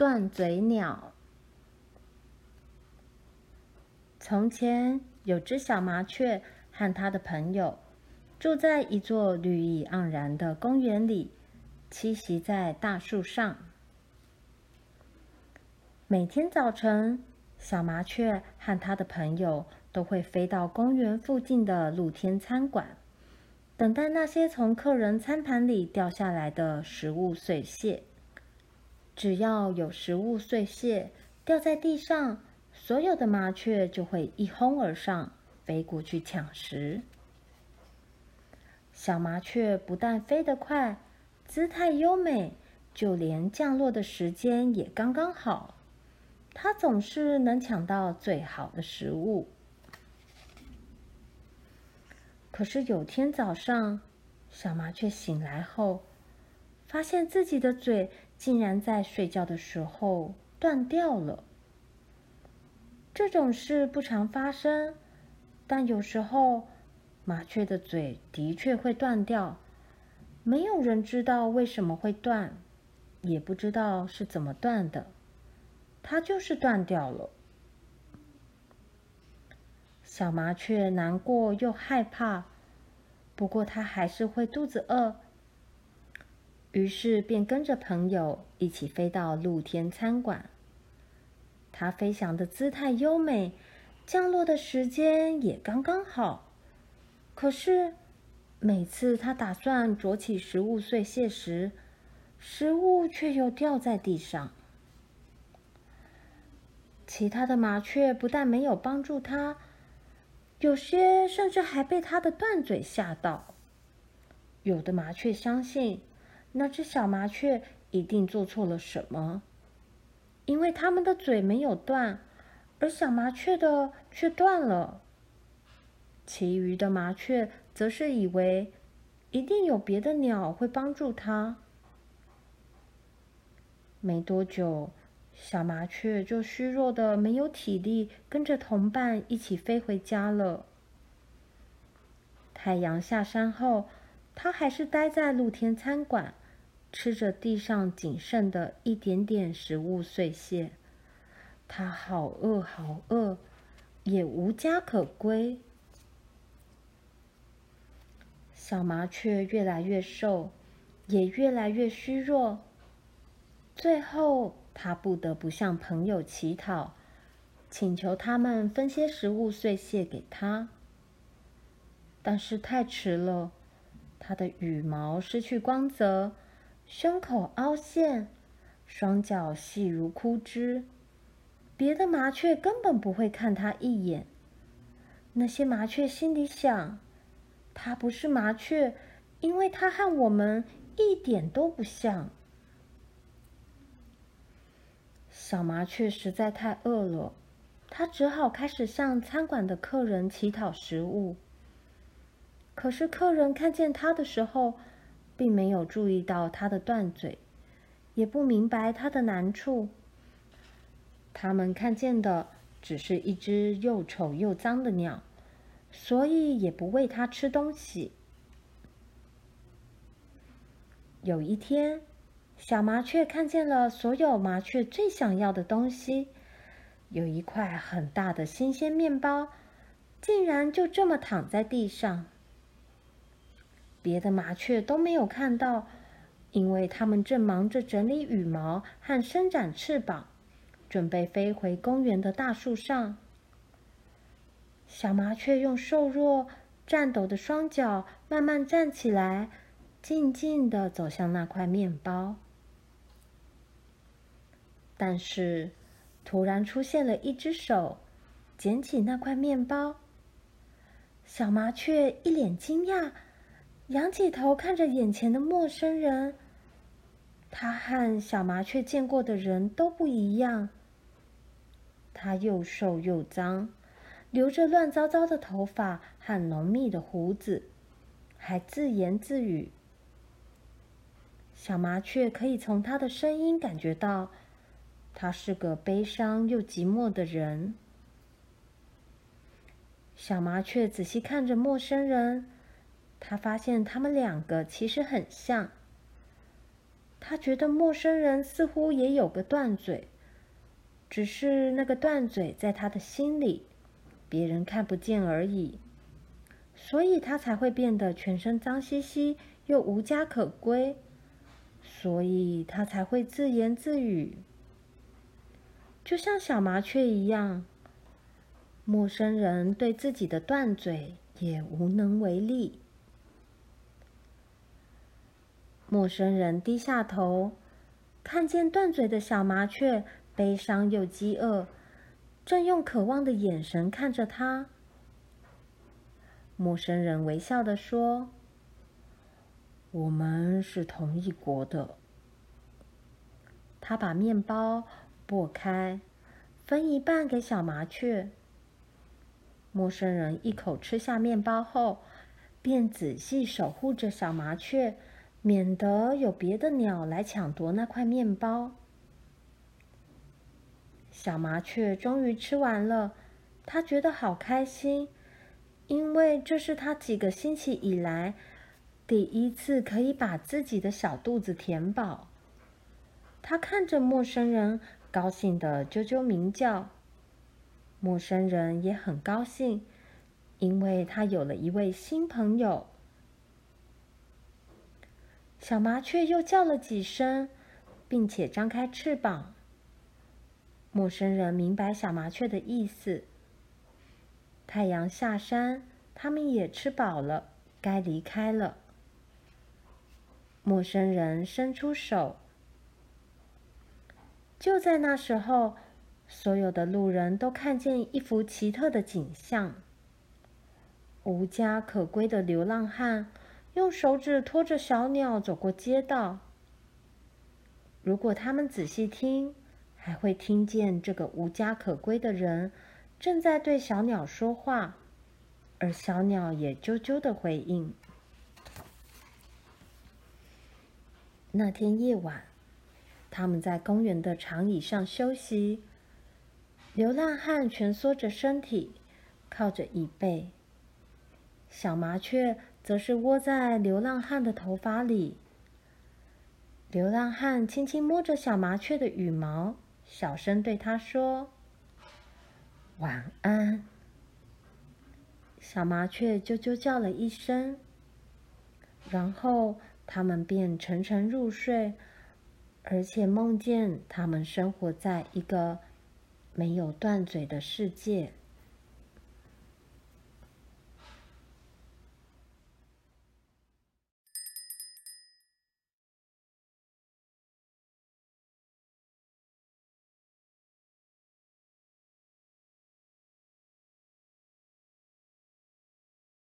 断嘴鸟。从前有只小麻雀和它的朋友住在一座绿意盎然的公园里，栖息在大树上。每天早晨，小麻雀和它的朋友都会飞到公园附近的露天餐馆，等待那些从客人餐盘里掉下来的食物碎屑。只要有食物碎屑掉在地上，所有的麻雀就会一哄而上，飞过去抢食。小麻雀不但飞得快，姿态优美，就连降落的时间也刚刚好。它总是能抢到最好的食物。可是有天早上，小麻雀醒来后，发现自己的嘴。竟然在睡觉的时候断掉了。这种事不常发生，但有时候麻雀的嘴的确会断掉。没有人知道为什么会断，也不知道是怎么断的，它就是断掉了。小麻雀难过又害怕，不过它还是会肚子饿。于是便跟着朋友一起飞到露天餐馆。它飞翔的姿态优美，降落的时间也刚刚好。可是每次它打算啄起食物碎屑时，食物却又掉在地上。其他的麻雀不但没有帮助它，有些甚至还被它的断嘴吓到。有的麻雀相信。那只小麻雀一定做错了什么，因为它们的嘴没有断，而小麻雀的却断了。其余的麻雀则是以为一定有别的鸟会帮助它。没多久，小麻雀就虚弱的没有体力跟着同伴一起飞回家了。太阳下山后，它还是待在露天餐馆。吃着地上仅剩的一点点食物碎屑，它好饿，好饿，也无家可归。小麻雀越来越瘦，也越来越虚弱。最后，它不得不向朋友乞讨，请求他们分些食物碎屑给它。但是太迟了，它的羽毛失去光泽。胸口凹陷，双脚细如枯枝，别的麻雀根本不会看它一眼。那些麻雀心里想：它不是麻雀，因为它和我们一点都不像。小麻雀实在太饿了，它只好开始向餐馆的客人乞讨食物。可是客人看见它的时候，并没有注意到它的断嘴，也不明白它的难处。他们看见的只是一只又丑又脏的鸟，所以也不喂它吃东西。有一天，小麻雀看见了所有麻雀最想要的东西，有一块很大的新鲜面包，竟然就这么躺在地上。别的麻雀都没有看到，因为它们正忙着整理羽毛和伸展翅膀，准备飞回公园的大树上。小麻雀用瘦弱、颤抖的双脚慢慢站起来，静静地走向那块面包。但是，突然出现了一只手，捡起那块面包。小麻雀一脸惊讶。仰起头看着眼前的陌生人，他和小麻雀见过的人都不一样。他又瘦又脏，留着乱糟糟的头发和浓密的胡子，还自言自语。小麻雀可以从他的声音感觉到，他是个悲伤又寂寞的人。小麻雀仔细看着陌生人。他发现他们两个其实很像。他觉得陌生人似乎也有个断嘴，只是那个断嘴在他的心里，别人看不见而已，所以他才会变得全身脏兮兮又无家可归，所以他才会自言自语，就像小麻雀一样，陌生人对自己的断嘴也无能为力。陌生人低下头，看见断嘴的小麻雀，悲伤又饥饿，正用渴望的眼神看着他。陌生人微笑地说：“我们是同一国的。”他把面包剥开，分一半给小麻雀。陌生人一口吃下面包后，便仔细守护着小麻雀。免得有别的鸟来抢夺那块面包。小麻雀终于吃完了，它觉得好开心，因为这是它几个星期以来第一次可以把自己的小肚子填饱。它看着陌生人，高兴的啾啾鸣叫。陌生人也很高兴，因为他有了一位新朋友。小麻雀又叫了几声，并且张开翅膀。陌生人明白小麻雀的意思。太阳下山，他们也吃饱了，该离开了。陌生人伸出手。就在那时候，所有的路人都看见一幅奇特的景象：无家可归的流浪汉。用手指拖着小鸟走过街道。如果他们仔细听，还会听见这个无家可归的人正在对小鸟说话，而小鸟也啾啾的回应。那天夜晚，他们在公园的长椅上休息。流浪汉蜷缩着身体，靠着椅背。小麻雀。则是窝在流浪汉的头发里。流浪汉轻轻摸着小麻雀的羽毛，小声对它说：“晚安。”小麻雀啾啾叫了一声，然后他们便沉沉入睡，而且梦见他们生活在一个没有断嘴的世界。